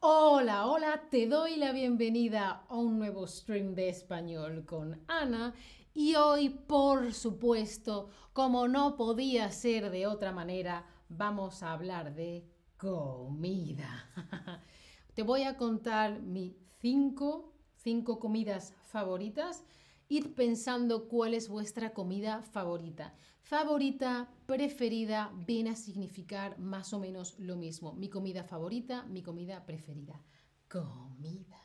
Hola, hola, te doy la bienvenida a un nuevo stream de español con Ana y hoy, por supuesto, como no podía ser de otra manera, vamos a hablar de comida. te voy a contar mis cinco, cinco comidas favoritas. Ir pensando cuál es vuestra comida favorita. Favorita, preferida, viene a significar más o menos lo mismo. Mi comida favorita, mi comida preferida. Comida.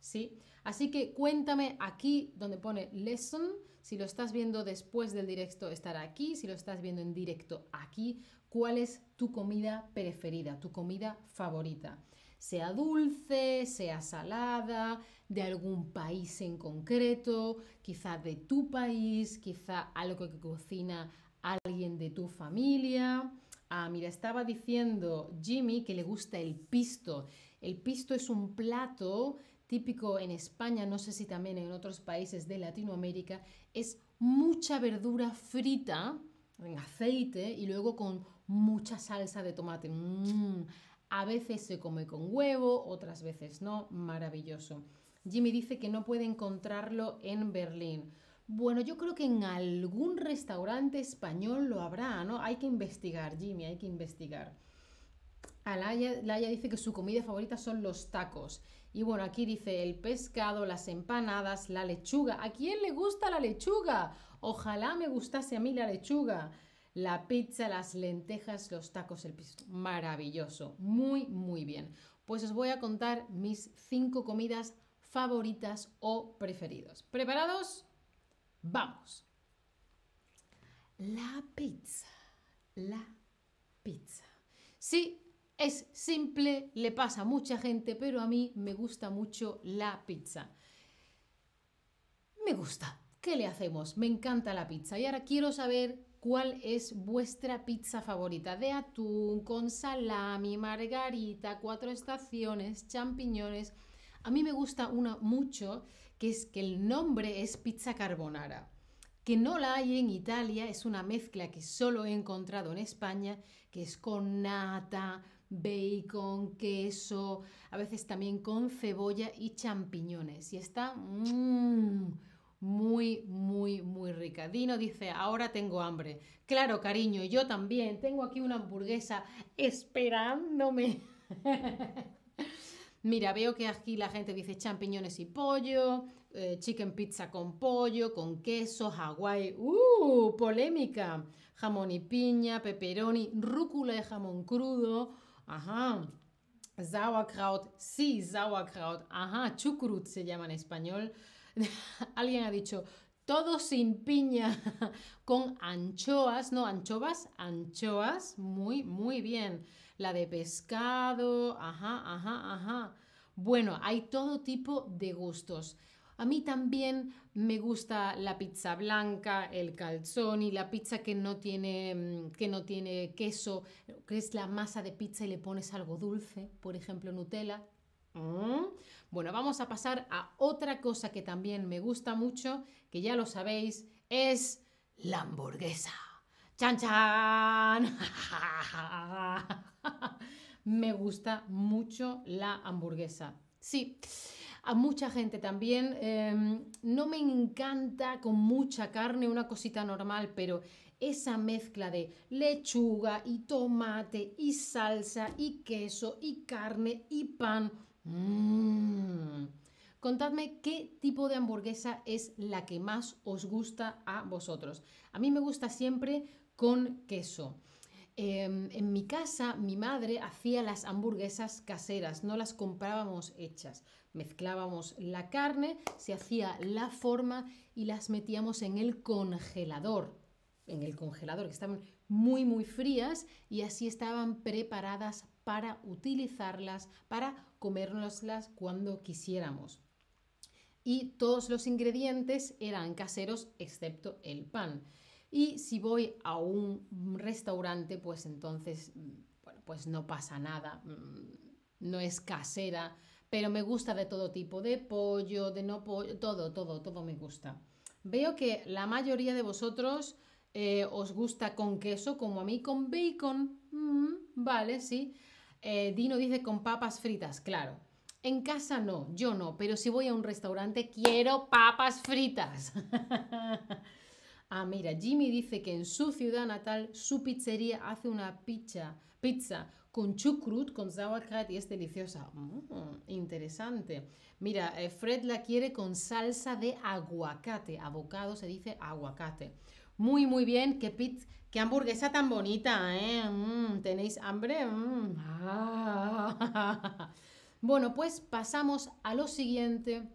¿Sí? Así que cuéntame aquí donde pone lesson. Si lo estás viendo después del directo, estará aquí. Si lo estás viendo en directo, aquí. ¿Cuál es tu comida preferida, tu comida favorita? Sea dulce, sea salada, de algún país en concreto, quizá de tu país, quizá algo que cocina alguien de tu familia. Ah, mira, estaba diciendo Jimmy que le gusta el pisto. El pisto es un plato típico en España, no sé si también en otros países de Latinoamérica, es mucha verdura frita en aceite y luego con mucha salsa de tomate. Mm, a veces se come con huevo, otras veces no. Maravilloso. Jimmy dice que no puede encontrarlo en Berlín. Bueno, yo creo que en algún restaurante español lo habrá, ¿no? Hay que investigar, Jimmy, hay que investigar. Alaya, Laia dice que su comida favorita son los tacos. Y bueno, aquí dice el pescado, las empanadas, la lechuga. ¿A quién le gusta la lechuga? Ojalá me gustase a mí la lechuga. La pizza, las lentejas, los tacos, el piso. Maravilloso. Muy, muy bien. Pues os voy a contar mis cinco comidas favoritas o preferidos. ¿Preparados? Vamos. La pizza. La pizza. Sí, es simple, le pasa a mucha gente, pero a mí me gusta mucho la pizza. Me gusta. ¿Qué le hacemos? Me encanta la pizza. Y ahora quiero saber cuál es vuestra pizza favorita. De atún, con salami, margarita, cuatro estaciones, champiñones. A mí me gusta una mucho, que es que el nombre es pizza carbonara. Que no la hay en Italia, es una mezcla que solo he encontrado en España, que es con nata, bacon, queso, a veces también con cebolla y champiñones. Y está mmm, muy, muy, muy rica. Dino dice, ahora tengo hambre. Claro, cariño, yo también. Tengo aquí una hamburguesa esperándome. Mira, veo que aquí la gente dice champiñones y pollo, eh, chicken pizza con pollo, con queso, Hawái, ¡uh! Polémica. Jamón y piña, pepperoni, rúcula y jamón crudo, ajá. Sauerkraut, sí, Sauerkraut, ajá. Chucrut se llama en español. Alguien ha dicho, todo sin piña, con anchoas, no, anchovas, anchoas, muy, muy bien la de pescado, ajá, ajá, ajá. Bueno, hay todo tipo de gustos. A mí también me gusta la pizza blanca, el calzoni, la pizza que no tiene, mm, que no tiene queso, que es la masa de pizza y le pones algo dulce, por ejemplo Nutella. Mm. Bueno, vamos a pasar a otra cosa que también me gusta mucho, que ya lo sabéis, es la hamburguesa. ¡Chan, chan! Me gusta mucho la hamburguesa. Sí, a mucha gente también. Em, no me encanta con mucha carne, una cosita normal, pero esa mezcla de lechuga y tomate y salsa y queso y carne y pan. Mmm. Contadme qué tipo de hamburguesa es la que más os gusta a vosotros. A mí me gusta siempre con queso. Em, en mi casa mi madre hacía las hamburguesas caseras, no las comprábamos hechas. Mezclábamos la carne, se hacía la forma y las metíamos en el congelador. En el congelador, que estaban muy, muy frías y así estaban preparadas para utilizarlas, para comérnoslas cuando quisiéramos. Y todos los ingredientes eran caseros excepto el pan. Y si voy a un restaurante, pues entonces, bueno, pues no pasa nada, mm, no es casera, pero me gusta de todo tipo, de pollo, de no pollo, todo, todo, todo me gusta. Veo que la mayoría de vosotros eh, os gusta con queso, como a mí con bacon, mm, vale, sí. Eh, Dino dice con papas fritas, claro. En casa no, yo no, pero si voy a un restaurante quiero papas fritas. ah, mira, Jimmy dice que en su ciudad natal su pizzería hace una pizza, pizza con chucrut, con sauerkraut y es deliciosa. Mm, interesante. Mira, eh, Fred la quiere con salsa de aguacate. Abocado se dice aguacate. Muy, muy bien. Qué, pizza, qué hamburguesa tan bonita, ¿eh? Mm, ¿Tenéis hambre? Mm. Bueno, pues pasamos a lo siguiente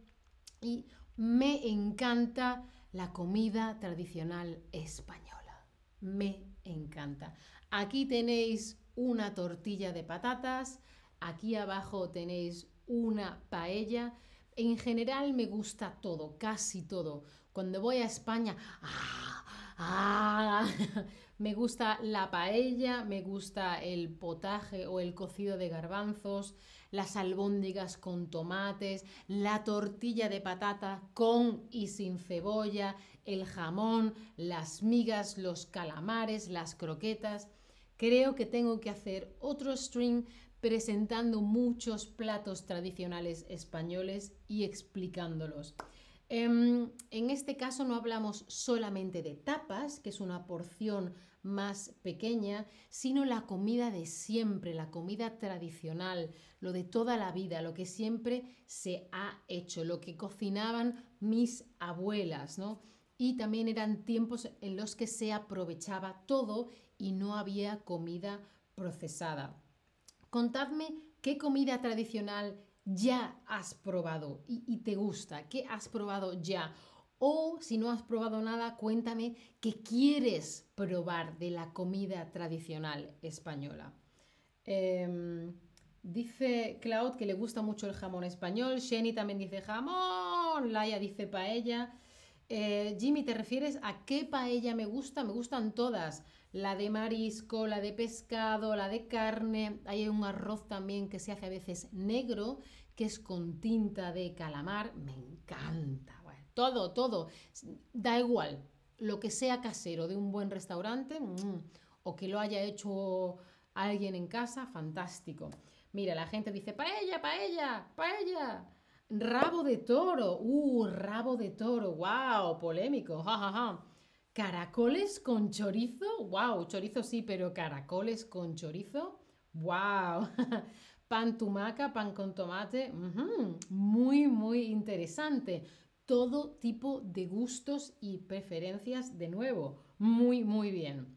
y me encanta la comida tradicional española. Me encanta. Aquí tenéis una tortilla de patatas, aquí abajo tenéis una paella. En general me gusta todo, casi todo. Cuando voy a España, ¡ah! me gusta la paella, me gusta el potaje o el cocido de garbanzos, las albóndigas con tomates, la tortilla de patata con y sin cebolla, el jamón, las migas, los calamares, las croquetas. Creo que tengo que hacer otro stream presentando muchos platos tradicionales españoles y explicándolos. Em, en este caso no hablamos solamente de tapas, que es una porción más pequeña, sino la comida de siempre, la comida tradicional, lo de toda la vida, lo que siempre se ha hecho, lo que cocinaban mis abuelas, ¿no? Y también eran tiempos en los que se aprovechaba todo y no había comida procesada. Contadme qué comida tradicional ya has probado y, te gusta, qué has probado ya o si no has probado nada, cuéntame qué quieres probar de la comida tradicional española. Em, dice Cloud que le gusta mucho el jamón español. Sheni también dice jamón. Laia dice paella. Eh, Jimmy, ¿te refieres a qué paella me gusta? Me gustan todas. La de marisco, la de pescado, la de carne. Hay un arroz también que se hace a veces negro, que es con tinta de calamar. Me encanta todo, todo. Da igual, lo que sea casero de un buen restaurante mm, o que lo haya hecho alguien en casa, fantástico. Mira, la gente dice, paella, paella, paella. Rabo de toro, uh, rabo de toro, wow, polémico, jajaja. Caracoles con chorizo, wow, chorizo sí, pero caracoles con chorizo, wow. pan tumaca, pan con tomate, muy, muy interesante todo tipo de gustos y preferencias de nuevo. Muy, muy bien.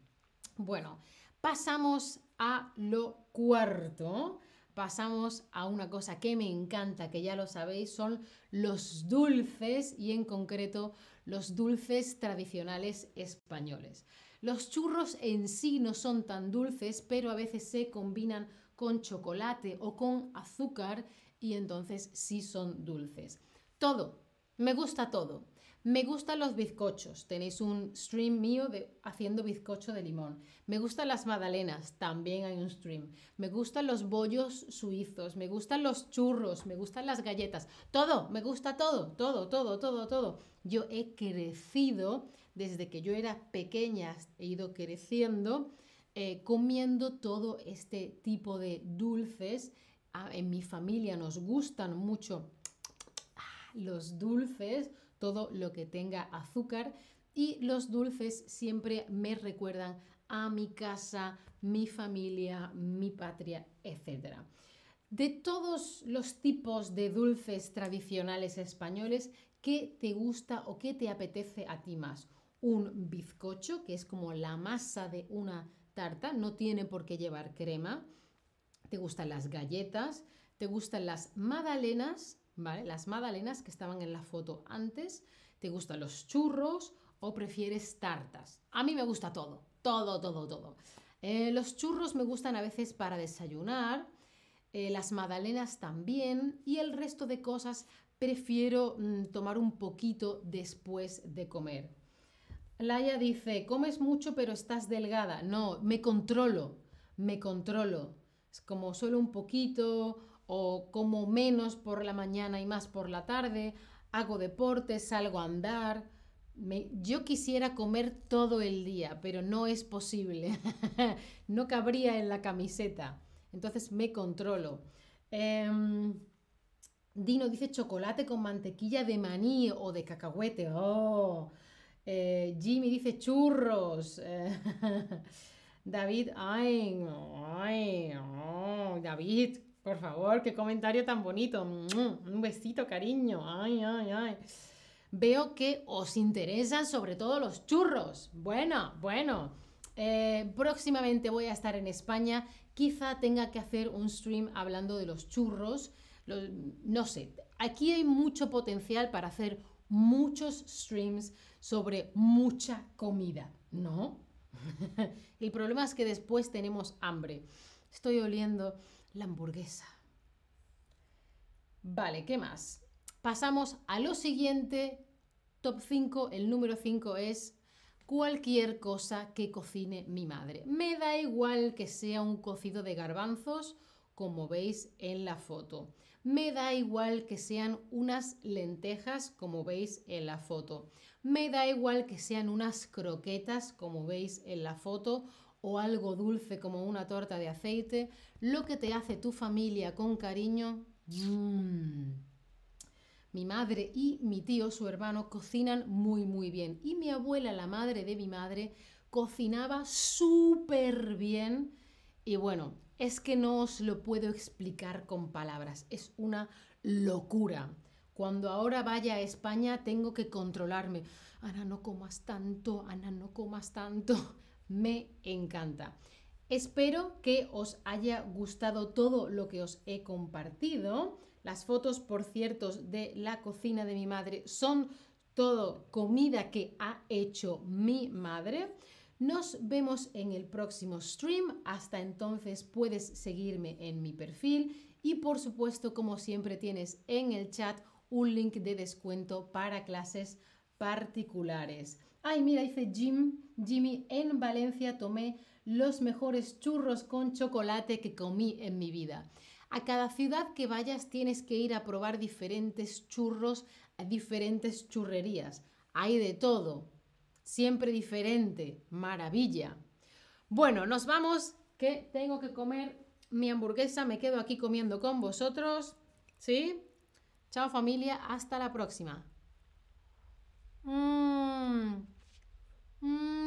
Bueno, pasamos a lo cuarto. Pasamos a una cosa que me encanta, que ya lo sabéis, son los dulces y en concreto los dulces tradicionales españoles. Los churros en sí no son tan dulces, pero a veces se combinan con chocolate o con azúcar y entonces sí son dulces. Todo, me gusta todo. Me gustan los bizcochos. Tenéis un stream mío de haciendo bizcocho de limón. Me gustan las magdalenas. También hay un stream. Me gustan los bollos suizos. Me gustan los churros. Me gustan las galletas. Todo. Me gusta todo. Todo, todo, todo, todo. Yo he crecido desde que yo era pequeña. He ido creciendo eh, comiendo todo este tipo de dulces. Ah, en mi familia nos gustan mucho los dulces, todo lo que tenga azúcar y los dulces siempre me recuerdan a mi casa, mi familia, mi patria, etc. De todos los tipos de dulces tradicionales españoles, ¿qué te gusta o qué te apetece a ti más? Un bizcocho, que es como la masa de una tarta, no tiene por qué llevar crema. ¿Te gustan las galletas? ¿Te gustan las magdalenas? ¿Vale? Las magdalenas que estaban en la foto antes, ¿te gustan los churros o prefieres tartas? A mí me gusta todo, todo, todo, todo. Eh, los churros me gustan a veces para desayunar, eh, las magdalenas también y el resto de cosas prefiero mm, tomar un poquito después de comer. Laia dice, comes mucho pero estás delgada. No, me controlo, me controlo. Es como solo un poquito o como menos por la mañana y más por la tarde, hago deporte, salgo a andar. yo quisiera comer todo el día, pero no es posible. no cabría en la camiseta. entonces me controlo. Em, Dino dice chocolate con mantequilla de maní o de cacahuete. Oh. Eh, Jimmy dice churros. David, ay, ay, oh, David, por favor, qué comentario tan bonito. Un besito, cariño. Ay, ay, ay. Veo que os interesan sobre todo los churros. Bueno, bueno. Eh, próximamente voy a estar en España. Quizá tenga que hacer un stream hablando de los churros. no sé, aquí hay mucho potencial para hacer muchos streams sobre mucha comida, ¿no? El problema es que después tenemos hambre. Estoy oliendo la hamburguesa. Vale, ¿qué más? Pasamos a lo siguiente. Top 5, el número 5 es cualquier cosa que cocine mi madre. Me da igual que sea un cocido de garbanzos, como veis en la foto. Me da igual que sean unas lentejas, como veis en la foto. Me da igual que sean unas croquetas, como veis en la foto, o algo dulce como una torta de aceite. Lo que te hace tu familia con cariño. Mmm. Mi madre y mi tío, su hermano, cocinan muy, muy bien. Y mi abuela, la madre de mi madre, cocinaba súper bien. Y bueno, es que no os lo puedo explicar con palabras. Es una locura. Cuando ahora vaya a España tengo que controlarme. Ana, no comas tanto, Ana, no comas tanto. Me encanta. Espero que os haya gustado todo lo que os he compartido. Las fotos, por cierto, de la cocina de mi madre son todo comida que ha hecho mi madre. Nos vemos en el próximo stream. Hasta entonces puedes seguirme en mi perfil y por supuesto, como siempre, tienes en el chat un link de descuento para clases particulares. Ay, mira, dice Jim, Jimmy, en Valencia tomé los mejores churros con chocolate que comí en mi vida. A cada ciudad que vayas tienes que ir a probar diferentes churros diferentes churrerías. Hay de todo, siempre diferente, maravilla. Bueno, nos vamos, que tengo que comer mi hamburguesa, me quedo aquí comiendo con vosotros, ¿sí? Chao familia, hasta la próxima. Mmm. Mmm.